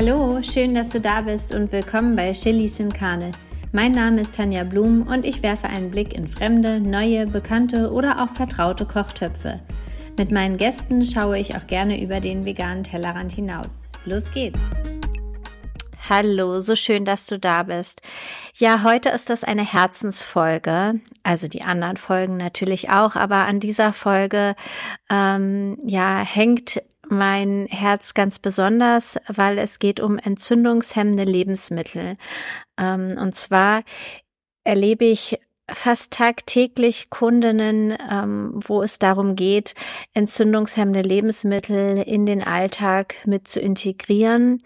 Hallo, schön, dass du da bist und willkommen bei Chilis in Karne. Mein Name ist Tanja Blum und ich werfe einen Blick in fremde, neue, bekannte oder auch vertraute Kochtöpfe. Mit meinen Gästen schaue ich auch gerne über den veganen Tellerrand hinaus. Los geht's! Hallo, so schön, dass du da bist. Ja, heute ist das eine Herzensfolge, also die anderen Folgen natürlich auch, aber an dieser Folge ähm, ja hängt mein Herz ganz besonders, weil es geht um entzündungshemmende Lebensmittel. Ähm, und zwar erlebe ich fast tagtäglich Kundinnen, ähm, wo es darum geht, entzündungshemmende Lebensmittel in den Alltag mit zu integrieren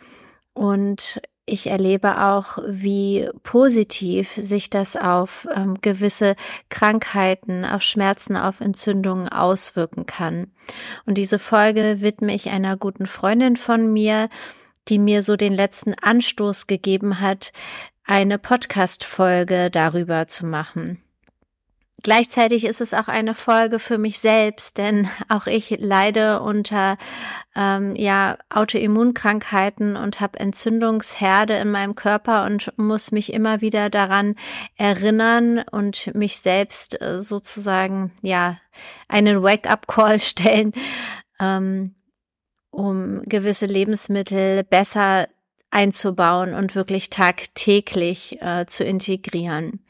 und ich erlebe auch, wie positiv sich das auf ähm, gewisse Krankheiten, auf Schmerzen, auf Entzündungen auswirken kann. Und diese Folge widme ich einer guten Freundin von mir, die mir so den letzten Anstoß gegeben hat, eine Podcast-Folge darüber zu machen. Gleichzeitig ist es auch eine Folge für mich selbst, denn auch ich leide unter ähm, ja Autoimmunkrankheiten und habe Entzündungsherde in meinem Körper und muss mich immer wieder daran erinnern und mich selbst äh, sozusagen ja einen Wake-up-Call stellen, ähm, um gewisse Lebensmittel besser einzubauen und wirklich tagtäglich äh, zu integrieren.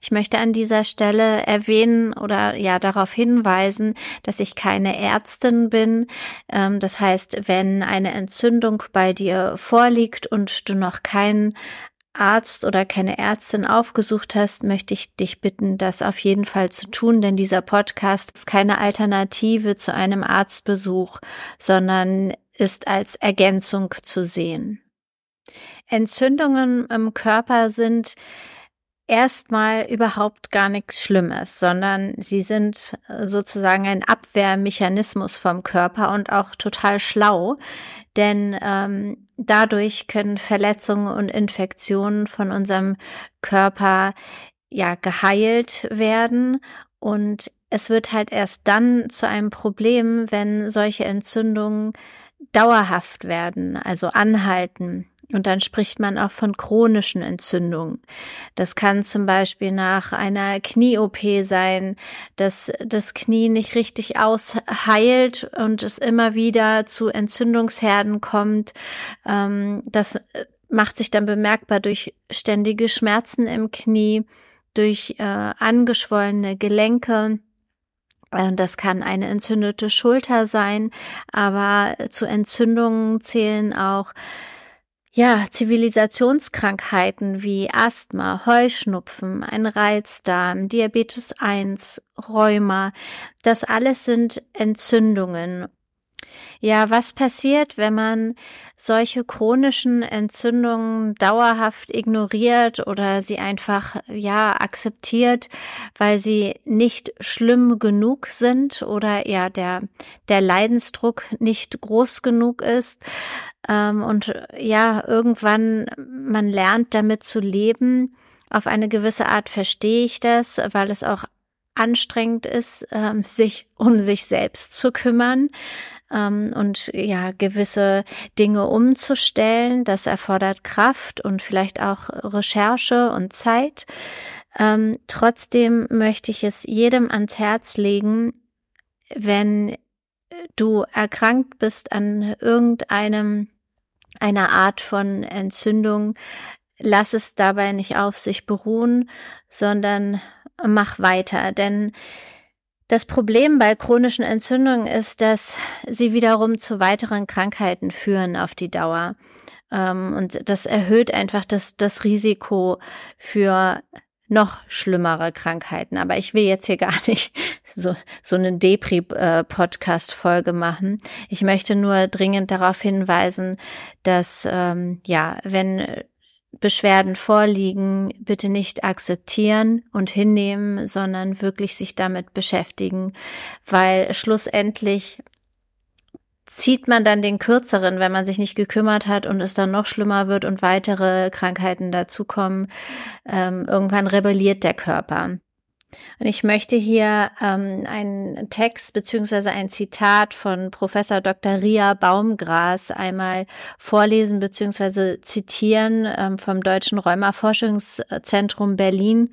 Ich möchte an dieser Stelle erwähnen oder ja darauf hinweisen, dass ich keine Ärztin bin. Ähm, das heißt, wenn eine Entzündung bei dir vorliegt und du noch keinen Arzt oder keine Ärztin aufgesucht hast, möchte ich dich bitten, das auf jeden Fall zu tun, denn dieser Podcast ist keine Alternative zu einem Arztbesuch, sondern ist als Ergänzung zu sehen. Entzündungen im Körper sind erstmal überhaupt gar nichts Schlimmes, sondern sie sind äh, sozusagen ein Abwehrmechanismus vom Körper und auch total schlau, denn ähm, dadurch können Verletzungen und Infektionen von unserem Körper ja geheilt werden und es wird halt erst dann zu einem Problem, wenn solche Entzündungen dauerhaft werden, also anhalten. Und dann spricht man auch von chronischen Entzündungen. Das kann zum Beispiel nach einer Knie-OP sein, dass das Knie nicht richtig ausheilt und es immer wieder zu Entzündungsherden kommt. Ähm, das macht sich dann bemerkbar durch ständige Schmerzen im Knie, durch äh, angeschwollene Gelenke. Äh, das kann eine entzündete Schulter sein, aber zu Entzündungen zählen auch ja, Zivilisationskrankheiten wie Asthma, Heuschnupfen, ein Reizdarm, Diabetes 1, Rheuma, das alles sind Entzündungen ja, was passiert, wenn man solche chronischen Entzündungen dauerhaft ignoriert oder sie einfach, ja, akzeptiert, weil sie nicht schlimm genug sind oder ja, der, der Leidensdruck nicht groß genug ist? Ähm, und ja, irgendwann man lernt damit zu leben. Auf eine gewisse Art verstehe ich das, weil es auch anstrengend ist, ähm, sich um sich selbst zu kümmern ähm, und ja, gewisse Dinge umzustellen. Das erfordert Kraft und vielleicht auch Recherche und Zeit. Ähm, trotzdem möchte ich es jedem ans Herz legen, wenn du erkrankt bist an irgendeinem einer Art von Entzündung, lass es dabei nicht auf sich beruhen, sondern mach weiter, denn das Problem bei chronischen Entzündungen ist, dass sie wiederum zu weiteren Krankheiten führen auf die Dauer. Ähm, und das erhöht einfach das, das Risiko für noch schlimmere Krankheiten. Aber ich will jetzt hier gar nicht so, so eine Depri-Podcast-Folge machen. Ich möchte nur dringend darauf hinweisen, dass, ähm, ja, wenn Beschwerden vorliegen, bitte nicht akzeptieren und hinnehmen, sondern wirklich sich damit beschäftigen, weil schlussendlich zieht man dann den kürzeren, wenn man sich nicht gekümmert hat und es dann noch schlimmer wird und weitere Krankheiten dazukommen. Ähm, irgendwann rebelliert der Körper. Und ich möchte hier ähm, einen Text beziehungsweise ein Zitat von Professor Dr. Ria Baumgras einmal vorlesen beziehungsweise zitieren ähm, vom Deutschen Rheuma-Forschungszentrum Berlin.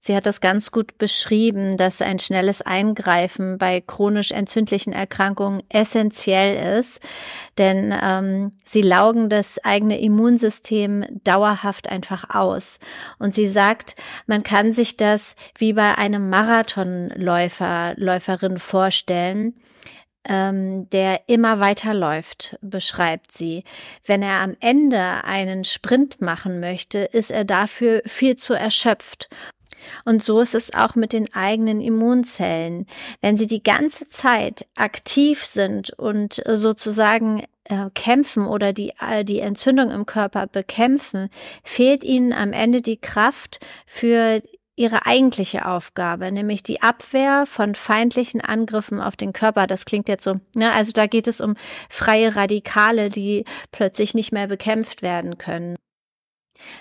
Sie hat das ganz gut beschrieben, dass ein schnelles Eingreifen bei chronisch entzündlichen Erkrankungen essentiell ist, denn ähm, sie laugen das eigene Immunsystem dauerhaft einfach aus. Und sie sagt, man kann sich das wie bei einem Marathonläufer, Läuferin vorstellen ähm, der immer weiterläuft, beschreibt sie. Wenn er am Ende einen Sprint machen möchte, ist er dafür viel zu erschöpft und so ist es auch mit den eigenen Immunzellen. Wenn sie die ganze Zeit aktiv sind und sozusagen äh, kämpfen oder die, äh, die Entzündung im Körper bekämpfen, fehlt ihnen am Ende die Kraft für ihre eigentliche Aufgabe, nämlich die Abwehr von feindlichen Angriffen auf den Körper. Das klingt jetzt so, ne? Also da geht es um freie Radikale, die plötzlich nicht mehr bekämpft werden können.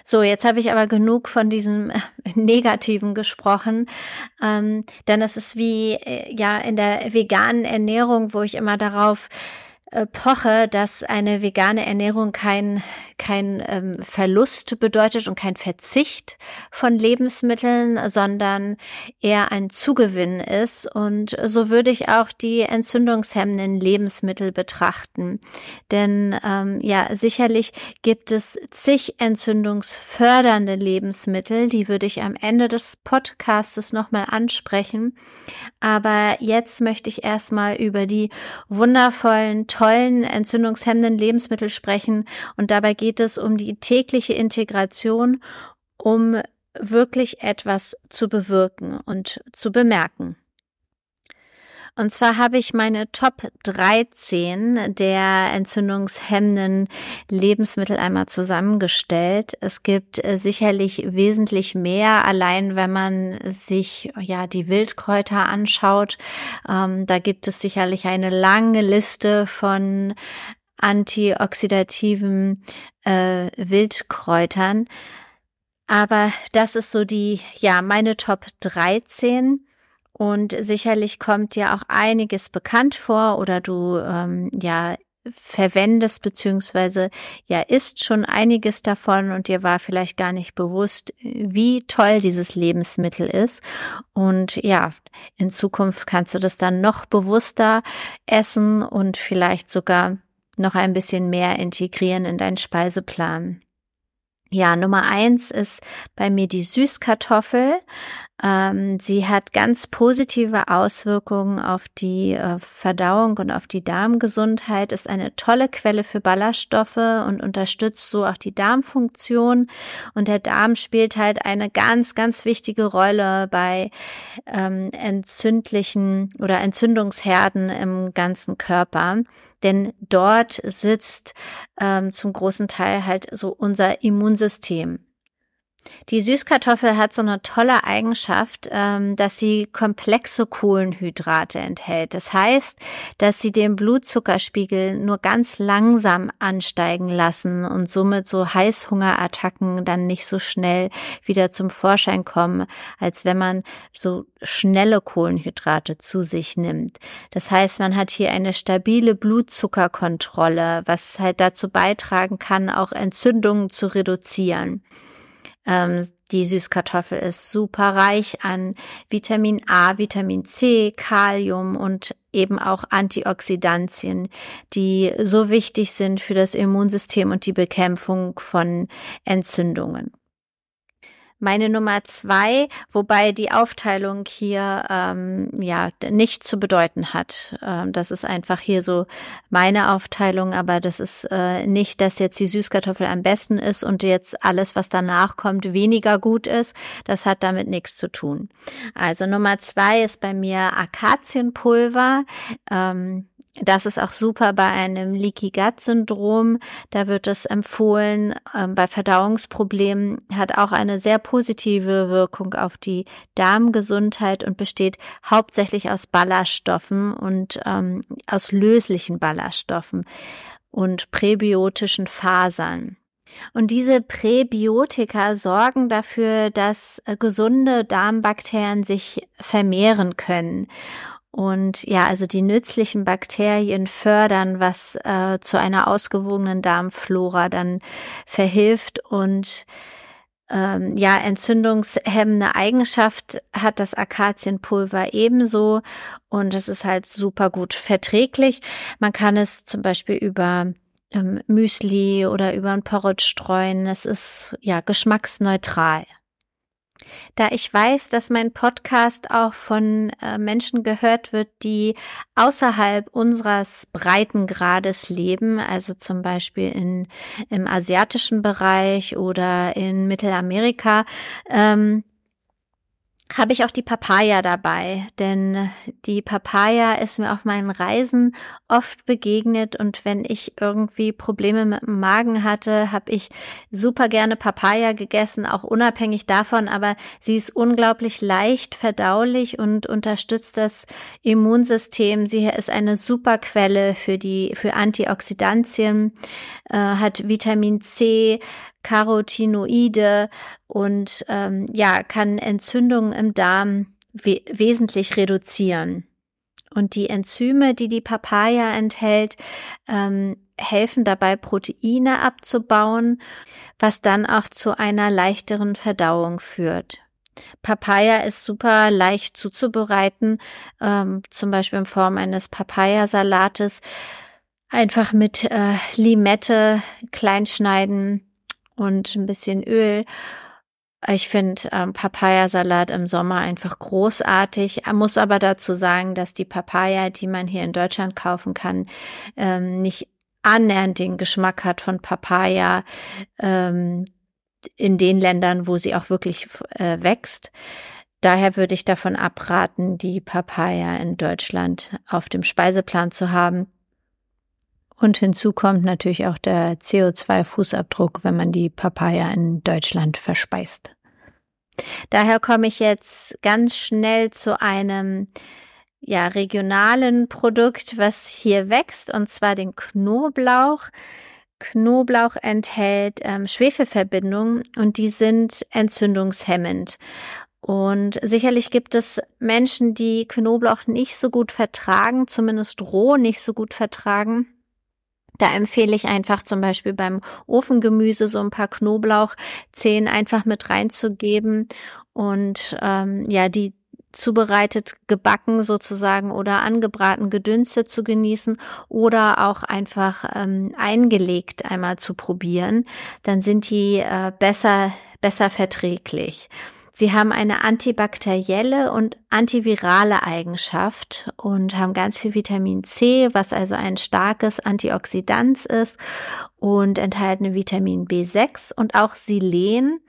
So, jetzt habe ich aber genug von diesem äh, Negativen gesprochen, ähm, denn es ist wie äh, ja in der veganen Ernährung, wo ich immer darauf poche, dass eine vegane Ernährung kein, kein ähm, Verlust bedeutet und kein Verzicht von Lebensmitteln, sondern eher ein Zugewinn ist. Und so würde ich auch die entzündungshemmenden Lebensmittel betrachten. Denn ähm, ja, sicherlich gibt es zig entzündungsfördernde Lebensmittel, die würde ich am Ende des Podcastes nochmal ansprechen. Aber jetzt möchte ich erstmal über die wundervollen tollen entzündungshemmenden Lebensmittel sprechen. Und dabei geht es um die tägliche Integration, um wirklich etwas zu bewirken und zu bemerken. Und zwar habe ich meine Top 13 der entzündungshemmenden Lebensmittel einmal zusammengestellt. Es gibt äh, sicherlich wesentlich mehr, allein wenn man sich ja die Wildkräuter anschaut. Ähm, da gibt es sicherlich eine lange Liste von antioxidativen äh, Wildkräutern. Aber das ist so die, ja, meine Top 13. Und sicherlich kommt dir auch einiges bekannt vor oder du ähm, ja verwendest beziehungsweise ja isst schon einiges davon und dir war vielleicht gar nicht bewusst, wie toll dieses Lebensmittel ist. Und ja, in Zukunft kannst du das dann noch bewusster essen und vielleicht sogar noch ein bisschen mehr integrieren in deinen Speiseplan. Ja, Nummer eins ist bei mir die Süßkartoffel. Ähm, sie hat ganz positive Auswirkungen auf die äh, Verdauung und auf die Darmgesundheit, ist eine tolle Quelle für Ballaststoffe und unterstützt so auch die Darmfunktion. Und der Darm spielt halt eine ganz, ganz wichtige Rolle bei ähm, entzündlichen oder Entzündungsherden im ganzen Körper. Denn dort sitzt ähm, zum großen Teil halt so unser Immunsystem. Die Süßkartoffel hat so eine tolle Eigenschaft, ähm, dass sie komplexe Kohlenhydrate enthält. Das heißt, dass sie den Blutzuckerspiegel nur ganz langsam ansteigen lassen und somit so Heißhungerattacken dann nicht so schnell wieder zum Vorschein kommen, als wenn man so schnelle Kohlenhydrate zu sich nimmt. Das heißt, man hat hier eine stabile Blutzuckerkontrolle, was halt dazu beitragen kann, auch Entzündungen zu reduzieren. Ähm, die Süßkartoffel ist super reich an Vitamin A, Vitamin C, Kalium und eben auch Antioxidantien, die so wichtig sind für das Immunsystem und die Bekämpfung von Entzündungen. Meine Nummer zwei, wobei die Aufteilung hier ähm, ja nicht zu bedeuten hat. Ähm, das ist einfach hier so meine Aufteilung, aber das ist äh, nicht, dass jetzt die Süßkartoffel am besten ist und jetzt alles, was danach kommt, weniger gut ist. Das hat damit nichts zu tun. Also Nummer zwei ist bei mir Akazienpulver. Ähm, das ist auch super bei einem Leaky Gut Syndrom. Da wird es empfohlen. Ähm, bei Verdauungsproblemen hat auch eine sehr positive Wirkung auf die Darmgesundheit und besteht hauptsächlich aus Ballaststoffen und ähm, aus löslichen Ballaststoffen und präbiotischen Fasern. Und diese Präbiotika sorgen dafür, dass äh, gesunde Darmbakterien sich vermehren können. Und ja, also die nützlichen Bakterien fördern, was äh, zu einer ausgewogenen Darmflora dann verhilft und ähm, ja, entzündungshemmende Eigenschaft hat das Akazienpulver ebenso und es ist halt super gut verträglich. Man kann es zum Beispiel über ähm, Müsli oder über ein Porridge streuen. Es ist ja geschmacksneutral. Da ich weiß, dass mein Podcast auch von äh, Menschen gehört wird, die außerhalb unseres Breitengrades leben, also zum Beispiel in, im asiatischen Bereich oder in Mittelamerika, ähm, habe ich auch die Papaya dabei, denn die Papaya ist mir auf meinen Reisen oft begegnet und wenn ich irgendwie Probleme mit dem Magen hatte, habe ich super gerne Papaya gegessen, auch unabhängig davon, aber sie ist unglaublich leicht verdaulich und unterstützt das Immunsystem. Sie ist eine super Quelle für die für Antioxidantien, äh, hat Vitamin C, Carotinoide und ähm, ja, kann Entzündungen im Darm we wesentlich reduzieren. Und die Enzyme, die die Papaya enthält, ähm, helfen dabei, Proteine abzubauen, was dann auch zu einer leichteren Verdauung führt. Papaya ist super leicht zuzubereiten, ähm, zum Beispiel in Form eines Papayasalates. Einfach mit äh, Limette kleinschneiden, und ein bisschen Öl. Ich finde ähm, Papayasalat im Sommer einfach großartig. Muss aber dazu sagen, dass die Papaya, die man hier in Deutschland kaufen kann, ähm, nicht annähernd den Geschmack hat von Papaya ähm, in den Ländern, wo sie auch wirklich äh, wächst. Daher würde ich davon abraten, die Papaya in Deutschland auf dem Speiseplan zu haben. Und hinzu kommt natürlich auch der CO2-Fußabdruck, wenn man die Papaya in Deutschland verspeist. Daher komme ich jetzt ganz schnell zu einem ja, regionalen Produkt, was hier wächst, und zwar den Knoblauch. Knoblauch enthält ähm, Schwefelverbindungen und die sind entzündungshemmend. Und sicherlich gibt es Menschen, die Knoblauch nicht so gut vertragen, zumindest roh nicht so gut vertragen. Da empfehle ich einfach zum Beispiel beim Ofengemüse so ein paar Knoblauchzehen einfach mit reinzugeben und ähm, ja, die zubereitet, gebacken sozusagen oder angebraten, gedünstet zu genießen oder auch einfach ähm, eingelegt einmal zu probieren, dann sind die äh, besser, besser verträglich. Sie haben eine antibakterielle und antivirale Eigenschaft und haben ganz viel Vitamin C, was also ein starkes Antioxidant ist und enthalten Vitamin B6 und auch Silen,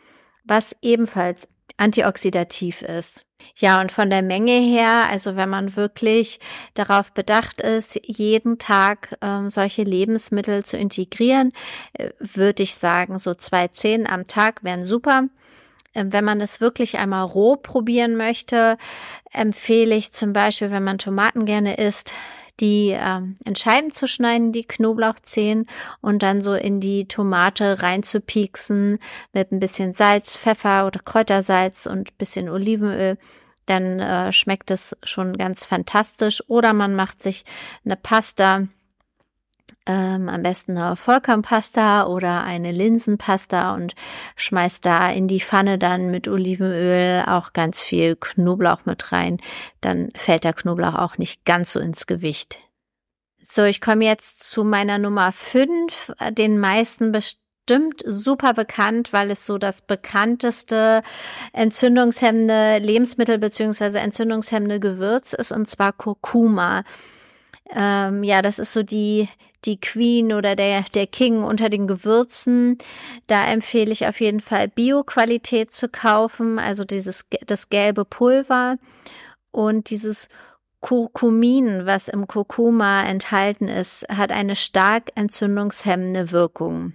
was ebenfalls antioxidativ ist. Ja, und von der Menge her, also wenn man wirklich darauf bedacht ist, jeden Tag ähm, solche Lebensmittel zu integrieren, äh, würde ich sagen, so zwei Zehn am Tag wären super. Ähm, wenn man es wirklich einmal roh probieren möchte, empfehle ich zum Beispiel, wenn man Tomaten gerne isst, die ähm, in Scheiben zu schneiden, die Knoblauchzehen und dann so in die Tomate reinzupieksen mit ein bisschen Salz, Pfeffer oder Kräutersalz und bisschen Olivenöl. Dann äh, schmeckt es schon ganz fantastisch. Oder man macht sich eine Pasta ähm, am besten eine Vollkornpasta oder eine Linsenpasta und schmeißt da in die Pfanne dann mit Olivenöl auch ganz viel Knoblauch mit rein. Dann fällt der Knoblauch auch nicht ganz so ins Gewicht. So, ich komme jetzt zu meiner Nummer 5, den meisten bestimmt super bekannt, weil es so das bekannteste entzündungshemmende Lebensmittel beziehungsweise entzündungshemmende Gewürz ist, und zwar Kurkuma. Ähm, ja, das ist so die, die Queen oder der, der King unter den Gewürzen. Da empfehle ich auf jeden Fall Bio-Qualität zu kaufen, also dieses, das gelbe Pulver und dieses Kurkumin, was im Kurkuma enthalten ist, hat eine stark entzündungshemmende Wirkung.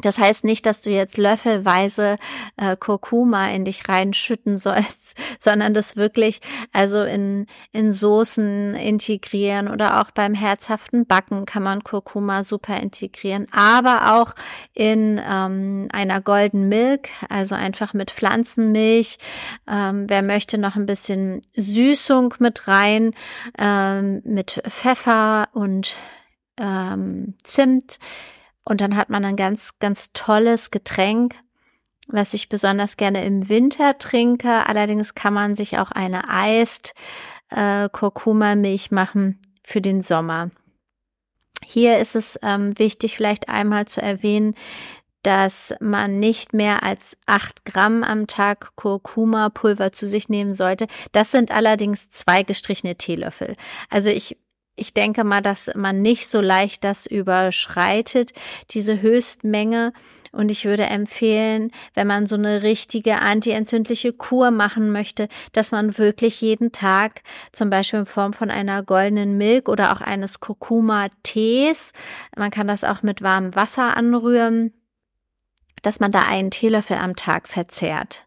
Das heißt nicht, dass du jetzt löffelweise äh, Kurkuma in dich reinschütten sollst, sondern das wirklich also in, in Soßen integrieren oder auch beim herzhaften Backen kann man Kurkuma super integrieren, aber auch in ähm, einer Golden Milk, also einfach mit Pflanzenmilch. Ähm, wer möchte noch ein bisschen Süßung mit rein, ähm, mit Pfeffer und ähm, Zimt und dann hat man ein ganz, ganz tolles Getränk, was ich besonders gerne im Winter trinke. Allerdings kann man sich auch eine Eist äh, Kurkuma-Milch machen für den Sommer. Hier ist es ähm, wichtig, vielleicht einmal zu erwähnen, dass man nicht mehr als acht Gramm am Tag Kurkuma-Pulver zu sich nehmen sollte. Das sind allerdings zwei gestrichene Teelöffel. Also ich ich denke mal, dass man nicht so leicht das überschreitet, diese Höchstmenge. Und ich würde empfehlen, wenn man so eine richtige antientzündliche Kur machen möchte, dass man wirklich jeden Tag, zum Beispiel in Form von einer goldenen Milch oder auch eines Kurkuma-Tees, man kann das auch mit warmem Wasser anrühren, dass man da einen Teelöffel am Tag verzehrt.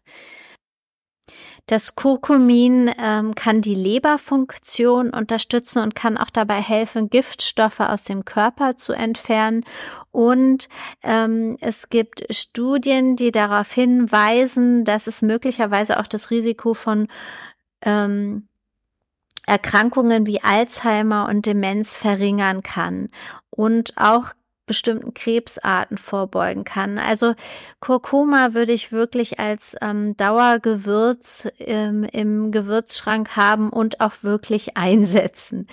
Das Kurkumin ähm, kann die Leberfunktion unterstützen und kann auch dabei helfen, Giftstoffe aus dem Körper zu entfernen. Und ähm, es gibt Studien, die darauf hinweisen, dass es möglicherweise auch das Risiko von ähm, Erkrankungen wie Alzheimer und Demenz verringern kann und auch bestimmten Krebsarten vorbeugen kann. Also Kurkuma würde ich wirklich als ähm, Dauergewürz ähm, im Gewürzschrank haben und auch wirklich einsetzen.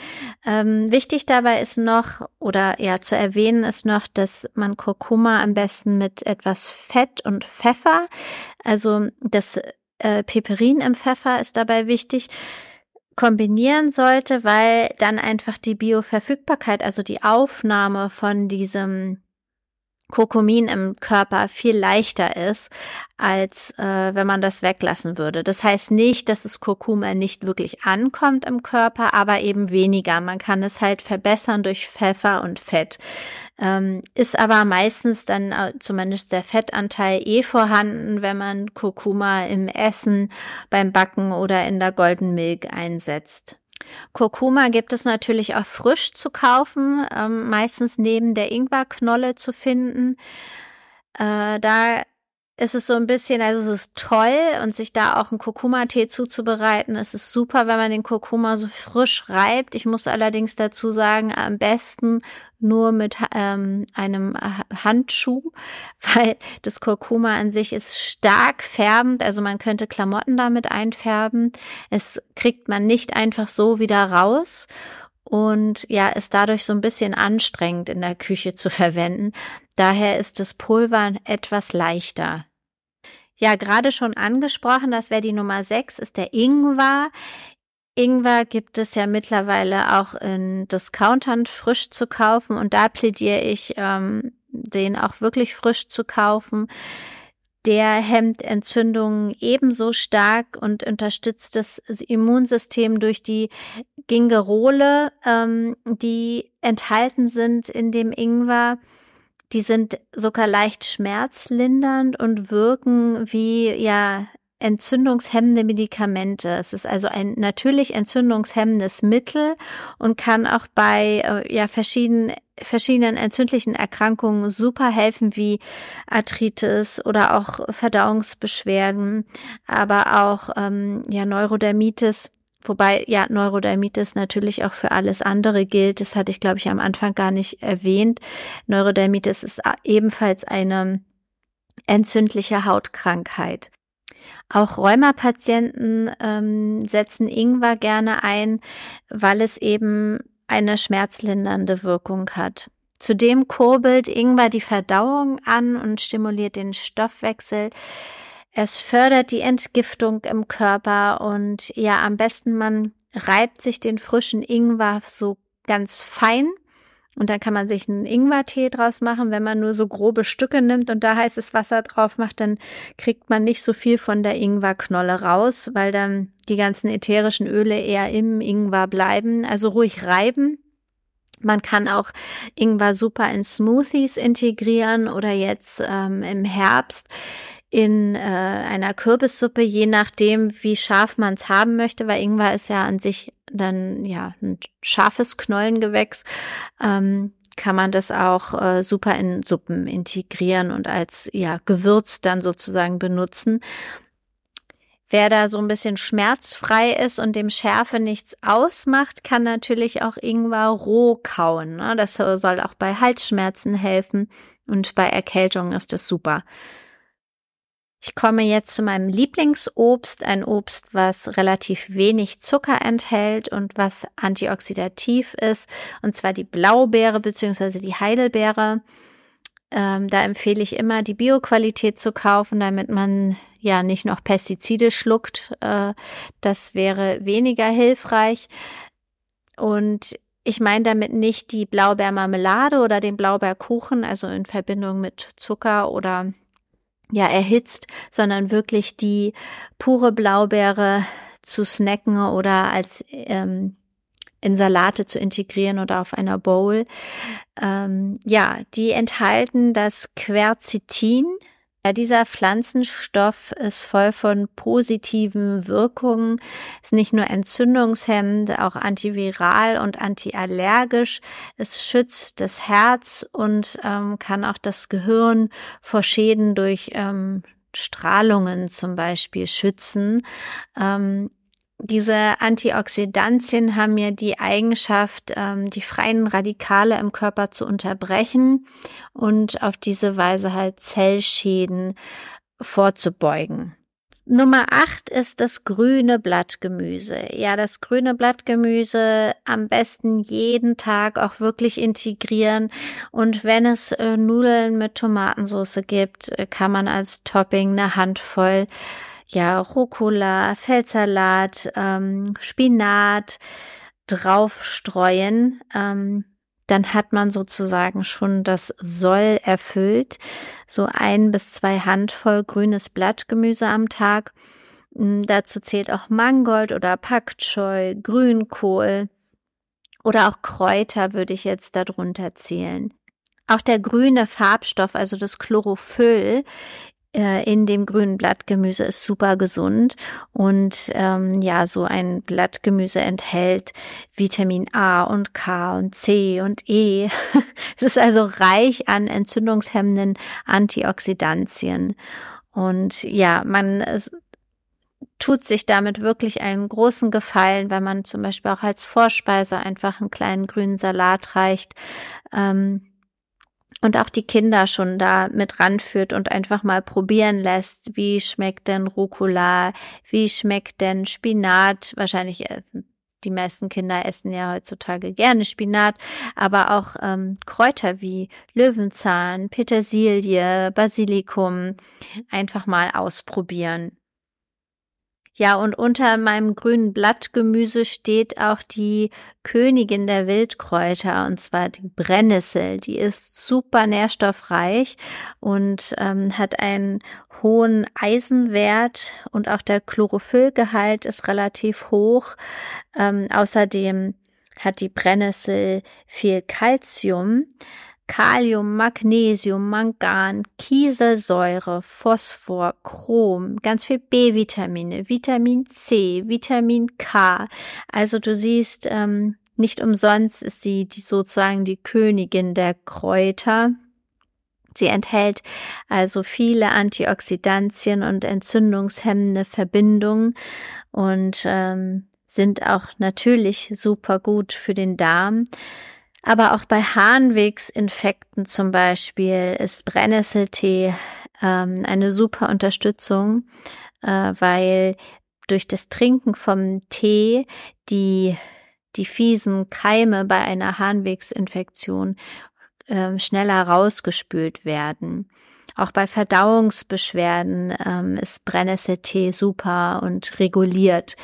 Ähm, wichtig dabei ist noch, oder ja zu erwähnen ist noch, dass man Kurkuma am besten mit etwas Fett und Pfeffer, also das äh, Peperin im Pfeffer ist dabei wichtig, kombinieren sollte, weil dann einfach die Bioverfügbarkeit, also die Aufnahme von diesem Kurkumin im Körper viel leichter ist, als äh, wenn man das weglassen würde. Das heißt nicht, dass das Kurkuma nicht wirklich ankommt im Körper, aber eben weniger. Man kann es halt verbessern durch Pfeffer und Fett. Ähm, ist aber meistens dann äh, zumindest der Fettanteil eh vorhanden, wenn man Kurkuma im Essen, beim Backen oder in der Golden Milk einsetzt. Kurkuma gibt es natürlich auch frisch zu kaufen, ähm, meistens neben der Ingwerknolle zu finden. Äh, da ist es so ein bisschen, also es ist toll und sich da auch einen Kurkuma-Tee zuzubereiten. Es ist super, wenn man den Kurkuma so frisch reibt. Ich muss allerdings dazu sagen, am besten nur mit ähm, einem Handschuh, weil das Kurkuma an sich ist stark färbend. Also man könnte Klamotten damit einfärben. Es kriegt man nicht einfach so wieder raus und ja, ist dadurch so ein bisschen anstrengend in der Küche zu verwenden. Daher ist das Pulver etwas leichter. Ja, gerade schon angesprochen, das wäre die Nummer sechs, ist der Ingwer. Ingwer gibt es ja mittlerweile auch in Discountern frisch zu kaufen und da plädiere ich, ähm, den auch wirklich frisch zu kaufen. Der hemmt Entzündungen ebenso stark und unterstützt das Immunsystem durch die Gingerole, ähm, die enthalten sind in dem Ingwer. Die sind sogar leicht schmerzlindernd und wirken wie, ja, entzündungshemmende Medikamente. Es ist also ein natürlich entzündungshemmendes Mittel und kann auch bei äh, ja verschiedenen verschiedenen entzündlichen Erkrankungen super helfen wie Arthritis oder auch Verdauungsbeschwerden, aber auch ähm, ja Neurodermitis Wobei ja Neurodermitis natürlich auch für alles andere gilt. Das hatte ich, glaube ich, am Anfang gar nicht erwähnt. Neurodermitis ist ebenfalls eine entzündliche Hautkrankheit. Auch Rheumapatienten ähm, setzen Ingwer gerne ein, weil es eben eine schmerzlindernde Wirkung hat. Zudem kurbelt Ingwer die Verdauung an und stimuliert den Stoffwechsel. Es fördert die Entgiftung im Körper und ja, am besten man reibt sich den frischen Ingwer so ganz fein und dann kann man sich einen Ingwertee draus machen. Wenn man nur so grobe Stücke nimmt und da heißes Wasser drauf macht, dann kriegt man nicht so viel von der Ingwerknolle raus, weil dann die ganzen ätherischen Öle eher im Ingwer bleiben. Also ruhig reiben Man kann auch Ingwer super in Smoothies integrieren oder jetzt ähm, im Herbst in äh, einer Kürbissuppe, je nachdem, wie scharf man es haben möchte, weil Ingwer ist ja an sich dann ja ein scharfes Knollengewächs. Ähm, kann man das auch äh, super in Suppen integrieren und als ja Gewürz dann sozusagen benutzen. Wer da so ein bisschen schmerzfrei ist und dem Schärfe nichts ausmacht, kann natürlich auch Ingwer roh kauen. Ne? Das soll auch bei Halsschmerzen helfen und bei Erkältungen ist das super. Ich komme jetzt zu meinem Lieblingsobst, ein Obst, was relativ wenig Zucker enthält und was antioxidativ ist, und zwar die Blaubeere bzw. die Heidelbeere. Ähm, da empfehle ich immer, die Bioqualität zu kaufen, damit man ja nicht noch Pestizide schluckt. Äh, das wäre weniger hilfreich. Und ich meine damit nicht die Blaubeermarmelade oder den Blaubeerkuchen, also in Verbindung mit Zucker oder ja erhitzt, sondern wirklich die pure Blaubeere zu snacken oder als ähm, in Salate zu integrieren oder auf einer Bowl. Ähm, ja, die enthalten das Quercetin. Ja, dieser Pflanzenstoff ist voll von positiven Wirkungen, ist nicht nur entzündungshemmend, auch antiviral und antiallergisch. Es schützt das Herz und ähm, kann auch das Gehirn vor Schäden durch ähm, Strahlungen zum Beispiel schützen. Ähm, diese Antioxidantien haben ja die Eigenschaft, ähm, die freien Radikale im Körper zu unterbrechen und auf diese Weise halt Zellschäden vorzubeugen. Nummer acht ist das grüne Blattgemüse. Ja, das grüne Blattgemüse am besten jeden Tag auch wirklich integrieren. Und wenn es äh, Nudeln mit Tomatensauce gibt, äh, kann man als Topping eine Handvoll ja, Rucola, Feldsalat, ähm, Spinat draufstreuen, ähm, dann hat man sozusagen schon das Soll erfüllt. So ein bis zwei Handvoll grünes Blattgemüse am Tag. Hm, dazu zählt auch Mangold oder Pak Choi, Grünkohl oder auch Kräuter würde ich jetzt darunter zählen. Auch der grüne Farbstoff, also das Chlorophyll, in dem grünen Blattgemüse ist super gesund und ähm, ja, so ein Blattgemüse enthält Vitamin A und K und C und E. es ist also reich an entzündungshemmenden Antioxidantien. Und ja, man tut sich damit wirklich einen großen Gefallen, wenn man zum Beispiel auch als Vorspeise einfach einen kleinen grünen Salat reicht. Ähm, und auch die Kinder schon da mit ranführt und einfach mal probieren lässt, wie schmeckt denn Rucola, wie schmeckt denn Spinat, wahrscheinlich äh, die meisten Kinder essen ja heutzutage gerne Spinat, aber auch ähm, Kräuter wie Löwenzahn, Petersilie, Basilikum einfach mal ausprobieren. Ja, und unter meinem grünen Blattgemüse steht auch die Königin der Wildkräuter, und zwar die Brennnessel. Die ist super nährstoffreich und ähm, hat einen hohen Eisenwert und auch der Chlorophyllgehalt ist relativ hoch. Ähm, außerdem hat die Brennnessel viel Calcium. Kalium, Magnesium, Mangan, Kieselsäure, Phosphor, Chrom, ganz viel B-Vitamine, Vitamin C, Vitamin K. Also du siehst, ähm, nicht umsonst ist sie die, sozusagen die Königin der Kräuter. Sie enthält also viele Antioxidantien und entzündungshemmende Verbindungen und ähm, sind auch natürlich super gut für den Darm. Aber auch bei Harnwegsinfekten zum Beispiel ist Brennnesseltee ähm, eine super Unterstützung, äh, weil durch das Trinken vom Tee die die fiesen Keime bei einer Harnwegsinfektion äh, schneller rausgespült werden. Auch bei Verdauungsbeschwerden ähm, ist Brennnesseltee super und reguliert.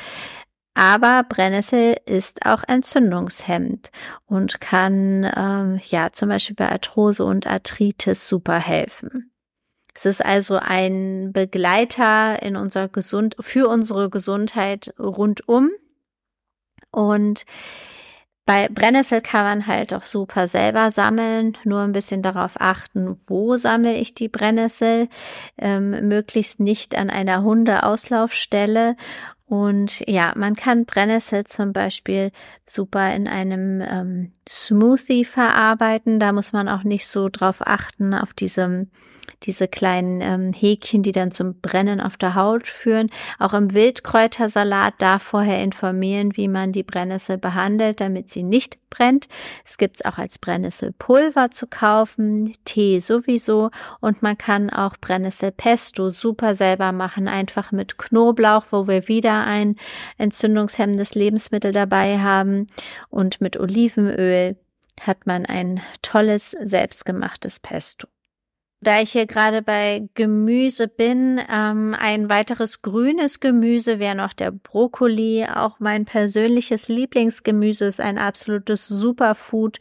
Aber Brennnessel ist auch entzündungshemmend und kann ähm, ja zum Beispiel bei Arthrose und Arthritis super helfen. Es ist also ein Begleiter in unserer Gesund für unsere Gesundheit rundum und Bei Brennnessel kann man halt auch super selber sammeln, nur ein bisschen darauf achten, wo sammle ich die Brennnessel, ähm, möglichst nicht an einer Hundeauslaufstelle und ja, man kann Brennnessel zum Beispiel super in einem ähm, Smoothie verarbeiten. Da muss man auch nicht so drauf achten, auf diesem diese kleinen ähm, Häkchen, die dann zum Brennen auf der Haut führen. Auch im Wildkräutersalat da vorher informieren, wie man die Brennnessel behandelt, damit sie nicht brennt. Es gibt es auch als Brennnesselpulver zu kaufen, Tee sowieso und man kann auch Brennnesselpesto super selber machen, einfach mit Knoblauch, wo wir wieder ein entzündungshemmendes Lebensmittel dabei haben und mit Olivenöl hat man ein tolles selbstgemachtes Pesto. Da ich hier gerade bei Gemüse bin, ähm, ein weiteres grünes Gemüse wäre noch der Brokkoli. Auch mein persönliches Lieblingsgemüse ist ein absolutes Superfood,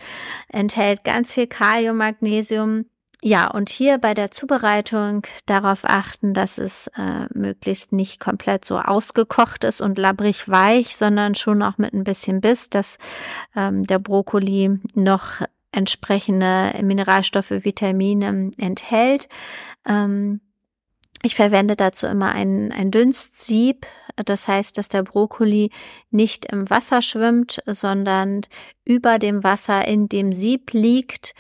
enthält ganz viel Kalium, Magnesium. Ja, und hier bei der Zubereitung darauf achten, dass es äh, möglichst nicht komplett so ausgekocht ist und labbrig weich, sondern schon auch mit ein bisschen Biss, dass ähm, der Brokkoli noch entsprechende Mineralstoffe, Vitamine enthält. Ähm, ich verwende dazu immer ein, ein Dünstsieb. Das heißt, dass der Brokkoli nicht im Wasser schwimmt, sondern über dem Wasser in dem Sieb liegt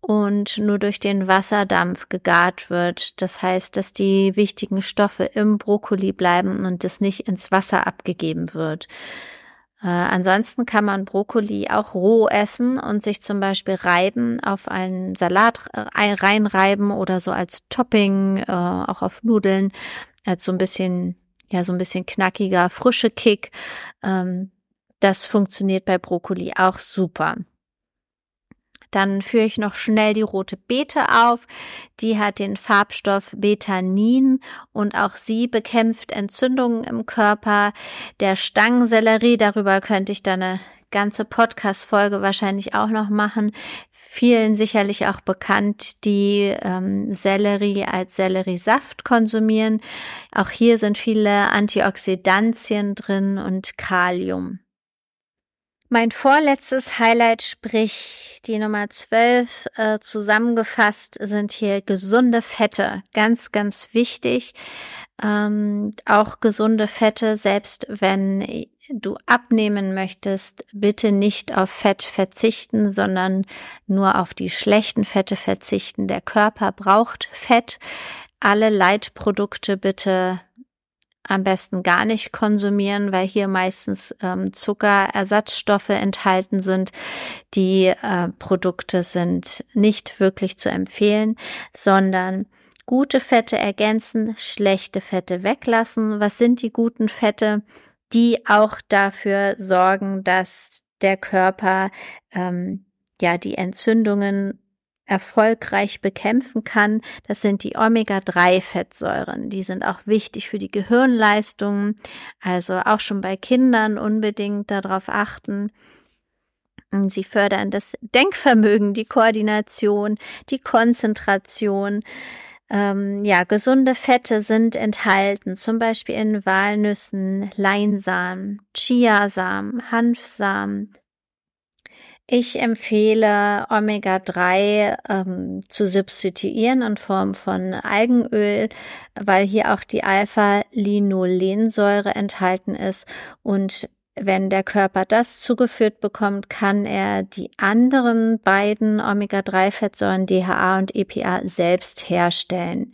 und nur durch den Wasserdampf gegart wird. Das heißt, dass die wichtigen Stoffe im Brokkoli bleiben und es nicht ins Wasser abgegeben wird. Äh, ansonsten kann man Brokkoli auch roh essen und sich zum Beispiel reiben, auf einen Salat reinreiben oder so als Topping, äh, auch auf Nudeln, als so ein bisschen, ja, so ein bisschen knackiger, frische Kick. Ähm, das funktioniert bei Brokkoli auch super. Dann führe ich noch schnell die rote Beete auf. Die hat den Farbstoff Betanin und auch sie bekämpft Entzündungen im Körper. Der Stangensellerie, darüber könnte ich dann eine ganze Podcast-Folge wahrscheinlich auch noch machen. Vielen sicherlich auch bekannt, die ähm, Sellerie als Selleriesaft konsumieren. Auch hier sind viele Antioxidantien drin und Kalium. Mein vorletztes Highlight, sprich die Nummer 12 äh, zusammengefasst, sind hier gesunde Fette. Ganz, ganz wichtig. Ähm, auch gesunde Fette, selbst wenn du abnehmen möchtest, bitte nicht auf Fett verzichten, sondern nur auf die schlechten Fette verzichten. Der Körper braucht Fett. Alle Leitprodukte bitte am besten gar nicht konsumieren, weil hier meistens ähm, Zuckerersatzstoffe enthalten sind. Die äh, Produkte sind nicht wirklich zu empfehlen, sondern gute Fette ergänzen, schlechte Fette weglassen. Was sind die guten Fette? Die auch dafür sorgen, dass der Körper ähm, ja die Entzündungen erfolgreich bekämpfen kann. Das sind die Omega-3-Fettsäuren. Die sind auch wichtig für die Gehirnleistungen. Also auch schon bei Kindern unbedingt darauf achten. Sie fördern das Denkvermögen, die Koordination, die Konzentration. Ähm, ja, gesunde Fette sind enthalten, zum Beispiel in Walnüssen, Leinsamen, Chiasamen, Hanfsamen, ich empfehle Omega-3 ähm, zu substituieren in Form von Algenöl, weil hier auch die Alpha-Linolensäure enthalten ist und wenn der Körper das zugeführt bekommt, kann er die anderen beiden Omega-3-Fettsäuren DHA und EPA selbst herstellen.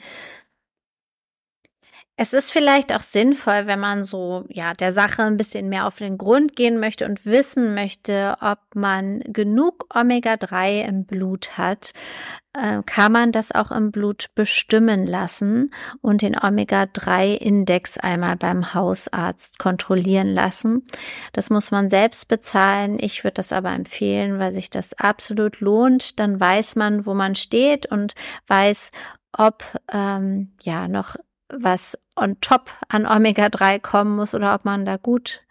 Es ist vielleicht auch sinnvoll, wenn man so, ja, der Sache ein bisschen mehr auf den Grund gehen möchte und wissen möchte, ob man genug Omega-3 im Blut hat, äh, kann man das auch im Blut bestimmen lassen und den Omega-3-Index einmal beim Hausarzt kontrollieren lassen. Das muss man selbst bezahlen. Ich würde das aber empfehlen, weil sich das absolut lohnt. Dann weiß man, wo man steht und weiß, ob ähm, ja noch was on top an Omega-3 kommen muss oder ob man da gut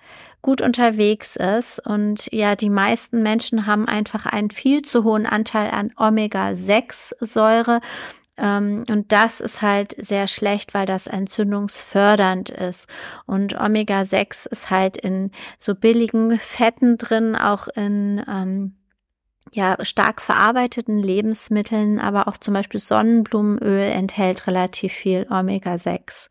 gut unterwegs ist. Und ja, die meisten Menschen haben einfach einen viel zu hohen Anteil an Omega-6-Säure. Ähm, und das ist halt sehr schlecht, weil das entzündungsfördernd ist. Und Omega-6 ist halt in so billigen Fetten drin, auch in ähm, ja, stark verarbeiteten Lebensmitteln, aber auch zum Beispiel Sonnenblumenöl enthält relativ viel Omega-6.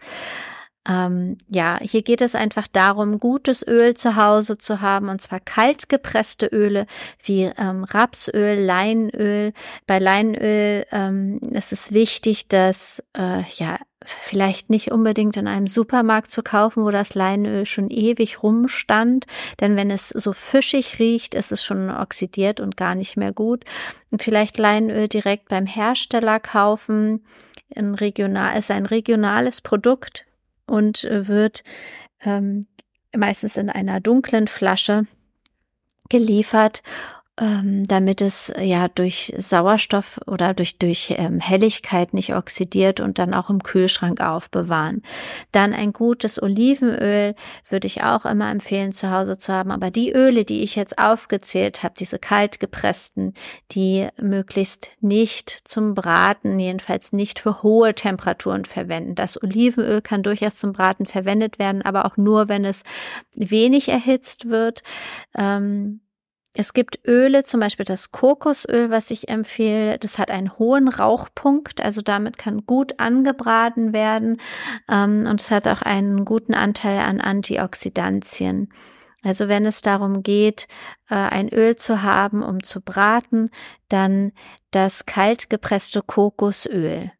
Ähm, ja, hier geht es einfach darum, gutes Öl zu Hause zu haben, und zwar kalt gepresste Öle wie ähm, Rapsöl, Leinöl. Bei Leinöl ähm, ist es wichtig, dass äh, ja vielleicht nicht unbedingt in einem Supermarkt zu kaufen, wo das Leinöl schon ewig rumstand, denn wenn es so fischig riecht, ist es schon oxidiert und gar nicht mehr gut. Und vielleicht Leinöl direkt beim Hersteller kaufen. Ein regional ist ein regionales Produkt und wird ähm, meistens in einer dunklen Flasche geliefert ähm, damit es ja durch Sauerstoff oder durch, durch ähm, Helligkeit nicht oxidiert und dann auch im Kühlschrank aufbewahren. Dann ein gutes Olivenöl würde ich auch immer empfehlen, zu Hause zu haben. Aber die Öle, die ich jetzt aufgezählt habe, diese kalt gepressten, die möglichst nicht zum Braten, jedenfalls nicht für hohe Temperaturen verwenden. Das Olivenöl kann durchaus zum Braten verwendet werden, aber auch nur, wenn es wenig erhitzt wird. Ähm, es gibt Öle, zum Beispiel das Kokosöl, was ich empfehle. Das hat einen hohen Rauchpunkt, also damit kann gut angebraten werden ähm, und es hat auch einen guten Anteil an Antioxidantien. Also wenn es darum geht, äh, ein Öl zu haben, um zu braten, dann das kalt gepresste Kokosöl.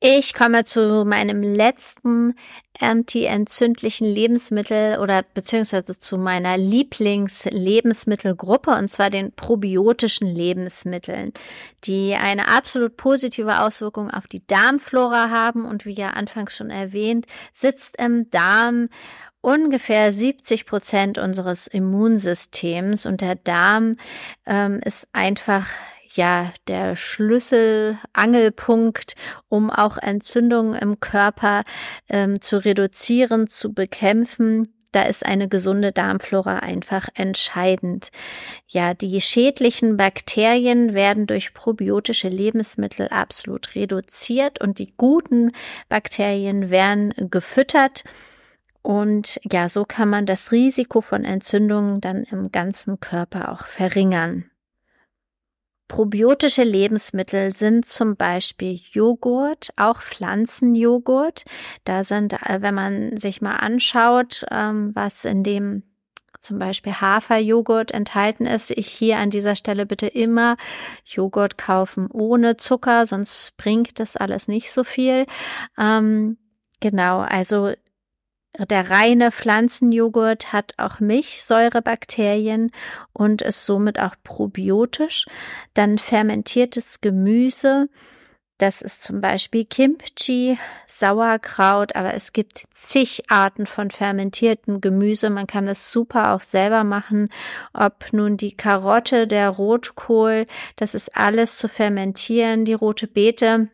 Ich komme zu meinem letzten anti-entzündlichen Lebensmittel oder beziehungsweise zu meiner Lieblingslebensmittelgruppe und zwar den probiotischen Lebensmitteln, die eine absolut positive Auswirkung auf die Darmflora haben. Und wie ja anfangs schon erwähnt, sitzt im Darm ungefähr 70 Prozent unseres Immunsystems. Und der Darm ähm, ist einfach ja der Schlüsselangelpunkt, um auch Entzündungen im Körper ähm, zu reduzieren, zu bekämpfen. Da ist eine gesunde Darmflora einfach entscheidend. Ja, die schädlichen Bakterien werden durch probiotische Lebensmittel absolut reduziert und die guten Bakterien werden gefüttert. Und ja, so kann man das Risiko von Entzündungen dann im ganzen Körper auch verringern. Probiotische Lebensmittel sind zum Beispiel Joghurt, auch Pflanzenjoghurt. Da sind, äh, wenn man sich mal anschaut, ähm, was in dem zum Beispiel Haferjoghurt enthalten ist. Ich hier an dieser Stelle bitte immer Joghurt kaufen ohne Zucker, sonst bringt das alles nicht so viel. Ähm, genau, also der reine Pflanzenjoghurt hat auch Milchsäurebakterien und ist somit auch probiotisch. Dann fermentiertes Gemüse, das ist zum Beispiel Kimchi, Sauerkraut, aber es gibt zig Arten von fermentierten Gemüse. Man kann es super auch selber machen. Ob nun die Karotte, der Rotkohl, das ist alles zu fermentieren, die rote Beete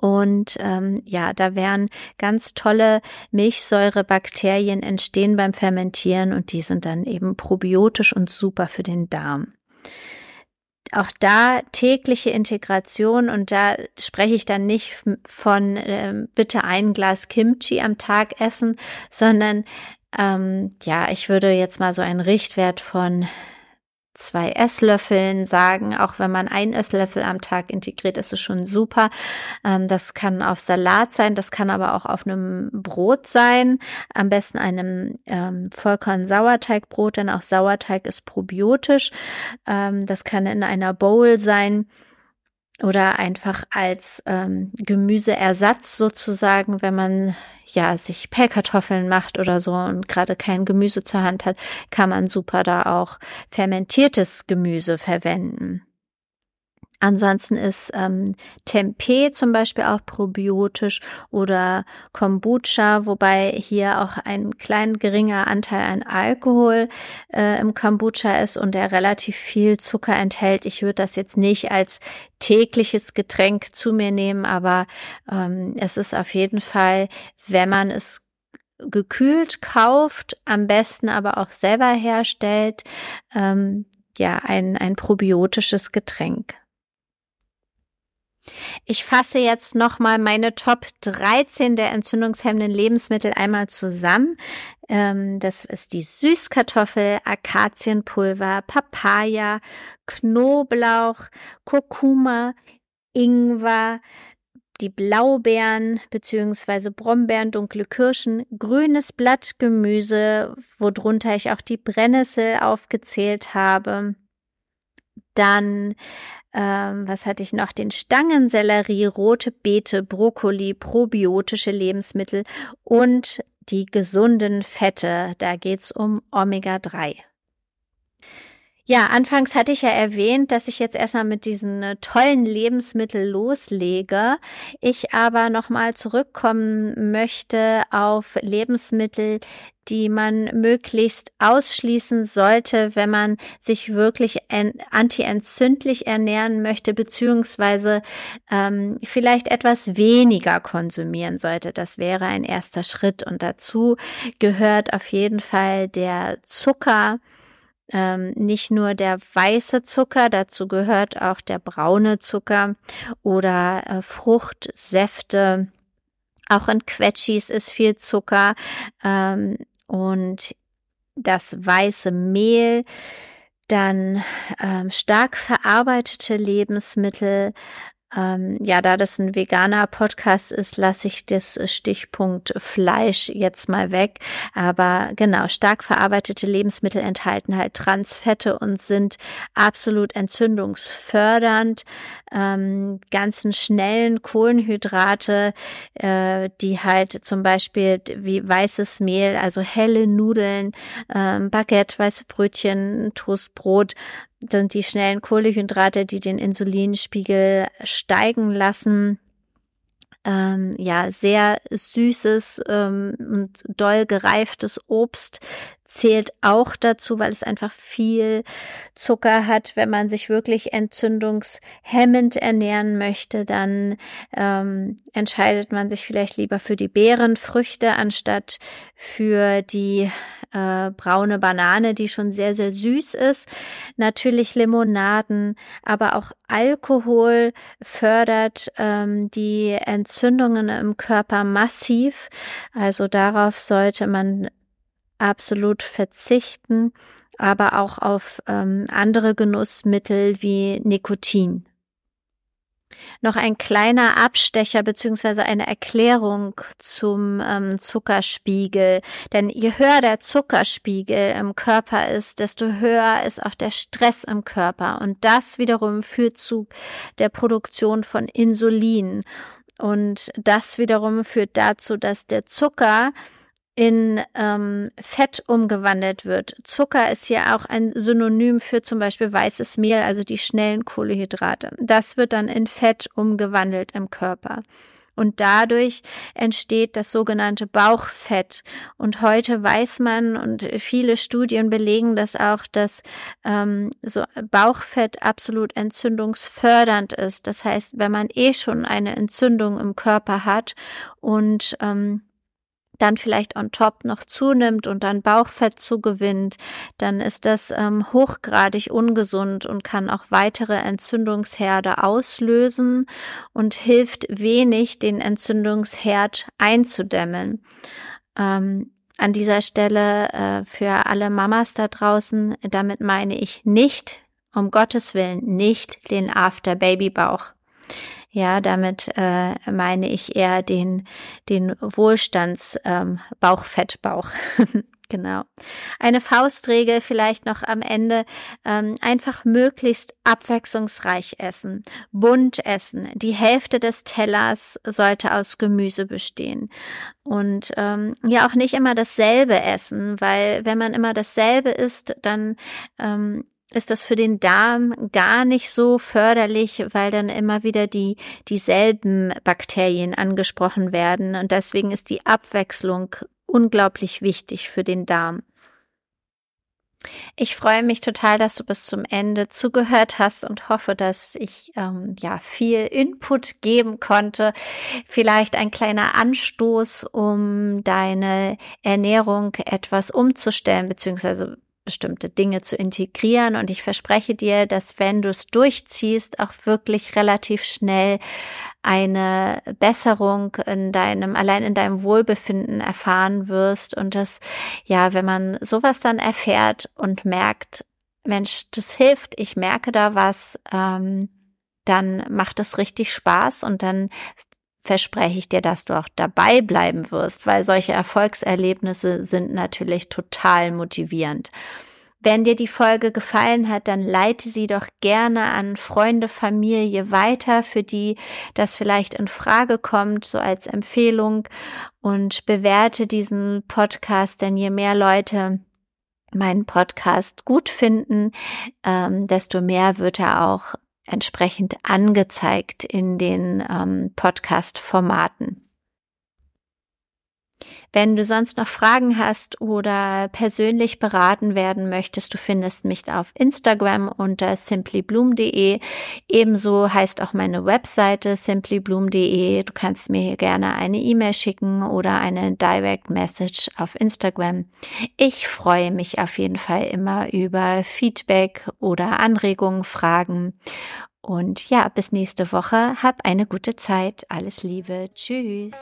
und ähm, ja, da werden ganz tolle Milchsäurebakterien entstehen beim Fermentieren und die sind dann eben probiotisch und super für den Darm. Auch da tägliche Integration und da spreche ich dann nicht von äh, bitte ein Glas Kimchi am Tag essen, sondern ähm, ja, ich würde jetzt mal so einen Richtwert von zwei Esslöffeln sagen. Auch wenn man einen Esslöffel am Tag integriert, ist es schon super. Ähm, das kann auf Salat sein, das kann aber auch auf einem Brot sein. Am besten einem ähm, Vollkorn-Sauerteigbrot, denn auch Sauerteig ist probiotisch. Ähm, das kann in einer Bowl sein oder einfach als ähm, Gemüseersatz sozusagen, wenn man ja sich Pellkartoffeln macht oder so und gerade kein Gemüse zur Hand hat, kann man super da auch fermentiertes Gemüse verwenden. Ansonsten ist ähm, Tempeh zum Beispiel auch probiotisch oder Kombucha, wobei hier auch ein klein geringer Anteil an Alkohol äh, im Kombucha ist und der relativ viel Zucker enthält. Ich würde das jetzt nicht als tägliches Getränk zu mir nehmen, aber ähm, es ist auf jeden Fall, wenn man es gekühlt kauft, am besten aber auch selber herstellt, ähm, ja, ein, ein probiotisches Getränk. Ich fasse jetzt nochmal meine Top 13 der entzündungshemmenden Lebensmittel einmal zusammen. Ähm, das ist die Süßkartoffel, Akazienpulver, Papaya, Knoblauch, Kurkuma, Ingwer, die Blaubeeren beziehungsweise Brombeeren, dunkle Kirschen, grünes Blattgemüse, worunter ich auch die Brennnessel aufgezählt habe. Dann, ähm, was hatte ich noch? Den Stangensellerie, rote Beete, Brokkoli, probiotische Lebensmittel und die gesunden Fette. Da geht's um Omega-3. Ja, anfangs hatte ich ja erwähnt, dass ich jetzt erstmal mit diesen äh, tollen Lebensmitteln loslege. Ich aber nochmal zurückkommen möchte auf Lebensmittel, die man möglichst ausschließen sollte, wenn man sich wirklich antientzündlich ernähren möchte, beziehungsweise ähm, vielleicht etwas weniger konsumieren sollte. Das wäre ein erster Schritt. Und dazu gehört auf jeden Fall der Zucker ähm, nicht nur der weiße Zucker, dazu gehört auch der braune Zucker oder äh, Fruchtsäfte. Auch in Quetschis ist viel Zucker ähm, und das weiße Mehl, dann ähm, stark verarbeitete Lebensmittel, ähm, ja, da das ein veganer Podcast ist, lasse ich das Stichpunkt Fleisch jetzt mal weg. Aber genau, stark verarbeitete Lebensmittel enthalten halt Transfette und sind absolut entzündungsfördernd. Ähm, ganzen schnellen Kohlenhydrate, äh, die halt zum Beispiel wie weißes Mehl, also helle Nudeln, ähm, Baguette, weiße Brötchen, Toastbrot, sind die schnellen Kohlenhydrate, die den Insulinspiegel steigen lassen. Ähm, ja, sehr süßes ähm, und doll gereiftes Obst zählt auch dazu, weil es einfach viel Zucker hat. Wenn man sich wirklich entzündungshemmend ernähren möchte, dann ähm, entscheidet man sich vielleicht lieber für die Beerenfrüchte anstatt für die äh, braune Banane, die schon sehr, sehr süß ist. Natürlich Limonaden, aber auch Alkohol fördert ähm, die Entzündungen im Körper massiv. Also darauf sollte man absolut verzichten, aber auch auf ähm, andere Genussmittel wie Nikotin. Noch ein kleiner Abstecher beziehungsweise eine Erklärung zum ähm, Zuckerspiegel. Denn je höher der Zuckerspiegel im Körper ist, desto höher ist auch der Stress im Körper. Und das wiederum führt zu der Produktion von Insulin. Und das wiederum führt dazu, dass der Zucker in ähm, Fett umgewandelt wird. Zucker ist hier auch ein Synonym für zum Beispiel weißes Mehl, also die schnellen Kohlehydrate. Das wird dann in Fett umgewandelt im Körper. Und dadurch entsteht das sogenannte Bauchfett. Und heute weiß man und viele Studien belegen das auch, dass ähm, so Bauchfett absolut entzündungsfördernd ist. Das heißt, wenn man eh schon eine Entzündung im Körper hat und ähm, dann vielleicht on top noch zunimmt und dann Bauchfett zugewinnt, dann ist das ähm, hochgradig ungesund und kann auch weitere Entzündungsherde auslösen und hilft wenig, den Entzündungsherd einzudämmen. Ähm, an dieser Stelle äh, für alle Mamas da draußen, damit meine ich nicht, um Gottes Willen, nicht den After-Baby-Bauch. Ja, damit äh, meine ich eher den, den Wohlstands-Bauchfettbauch. Ähm, genau. Eine Faustregel vielleicht noch am Ende. Ähm, einfach möglichst abwechslungsreich essen, bunt essen. Die Hälfte des Tellers sollte aus Gemüse bestehen. Und ähm, ja auch nicht immer dasselbe essen, weil wenn man immer dasselbe isst, dann ähm, ist das für den Darm gar nicht so förderlich, weil dann immer wieder die dieselben Bakterien angesprochen werden und deswegen ist die Abwechslung unglaublich wichtig für den Darm. Ich freue mich total, dass du bis zum Ende zugehört hast und hoffe, dass ich ähm, ja viel Input geben konnte. Vielleicht ein kleiner Anstoß, um deine Ernährung etwas umzustellen, beziehungsweise bestimmte Dinge zu integrieren. Und ich verspreche dir, dass wenn du es durchziehst, auch wirklich relativ schnell eine Besserung in deinem, allein in deinem Wohlbefinden erfahren wirst. Und das, ja, wenn man sowas dann erfährt und merkt, Mensch, das hilft, ich merke da was, ähm, dann macht es richtig Spaß und dann verspreche ich dir, dass du auch dabei bleiben wirst, weil solche Erfolgserlebnisse sind natürlich total motivierend. Wenn dir die Folge gefallen hat, dann leite sie doch gerne an Freunde, Familie weiter, für die das vielleicht in Frage kommt, so als Empfehlung und bewerte diesen Podcast, denn je mehr Leute meinen Podcast gut finden, ähm, desto mehr wird er auch entsprechend angezeigt in den ähm, Podcast-Formaten. Wenn du sonst noch Fragen hast oder persönlich beraten werden möchtest, du findest mich auf Instagram unter simplybloom.de. Ebenso heißt auch meine Webseite simplybloom.de. Du kannst mir gerne eine E-Mail schicken oder eine Direct Message auf Instagram. Ich freue mich auf jeden Fall immer über Feedback oder Anregungen, Fragen. Und ja, bis nächste Woche. Hab eine gute Zeit. Alles Liebe. Tschüss.